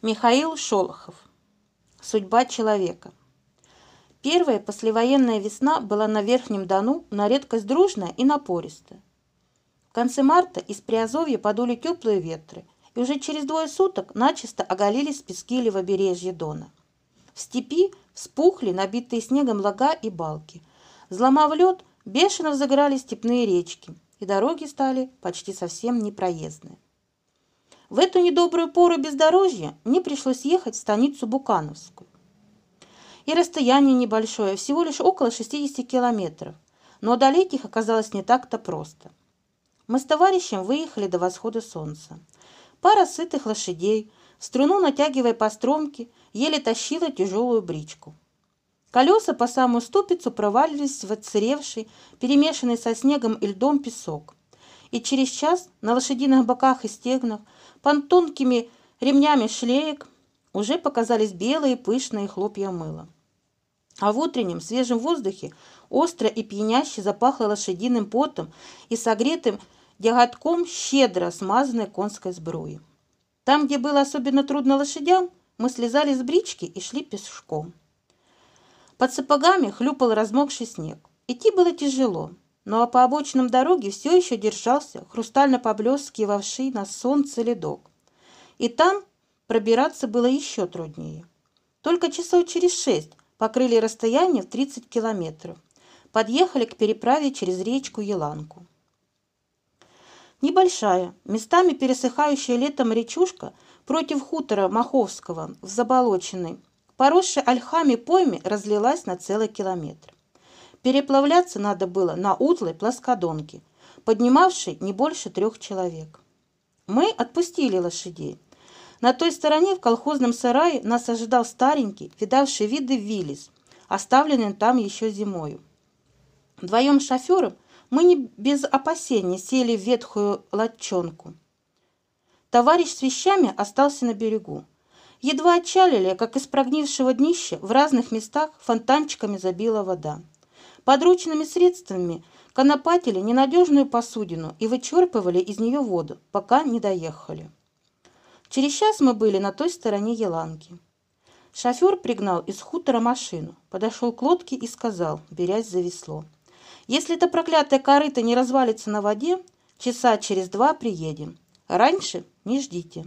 Михаил Шолохов. Судьба человека. Первая послевоенная весна была на Верхнем Дону на редкость дружная и напористая. В конце марта из Приазовья подули теплые ветры, и уже через двое суток начисто оголились пески левобережья Дона. В степи вспухли набитые снегом лага и балки. Взломав лед, бешено взыграли степные речки, и дороги стали почти совсем непроездные. В эту недобрую пору бездорожья мне пришлось ехать в станицу Букановскую. И расстояние небольшое, всего лишь около 60 километров, но одолеть их оказалось не так-то просто. Мы с товарищем выехали до восхода солнца. Пара сытых лошадей, в струну натягивая по стромке, еле тащила тяжелую бричку. Колеса по самую ступицу провалились в отсыревший, перемешанный со снегом и льдом песок. И через час на лошадиных боках и стегнах под тонкими ремнями шлеек уже показались белые пышные хлопья мыла. А в утреннем свежем воздухе остро и пьяняще запахло лошадиным потом и согретым дяготком щедро смазанной конской сбруи. Там, где было особенно трудно лошадям, мы слезали с брички и шли пешком. Под сапогами хлюпал размокший снег. Идти было тяжело, но по обочинам дороги все еще держался хрустально поблескивавший на солнце ледок. И там пробираться было еще труднее. Только часов через шесть покрыли расстояние в 30 километров. Подъехали к переправе через речку Еланку. Небольшая, местами пересыхающая летом речушка против хутора Маховского в заболоченной, поросшей ольхами пойме разлилась на целый километр. Переплавляться надо было на утлой плоскодонке, поднимавшей не больше трех человек. Мы отпустили лошадей. На той стороне в колхозном сарае нас ожидал старенький, видавший виды Виллис, оставленный там еще зимою. Вдвоем с шофером мы не без опасения сели в ветхую латчонку. Товарищ с вещами остался на берегу. Едва отчалили, как из прогнившего днища в разных местах фонтанчиками забила вода. Подручными средствами конопатили ненадежную посудину и вычерпывали из нее воду, пока не доехали. Через час мы были на той стороне Еланки. Шофер пригнал из хутора машину, подошел к лодке и сказал, берясь за весло. «Если эта проклятая корыта не развалится на воде, часа через два приедем. Раньше не ждите».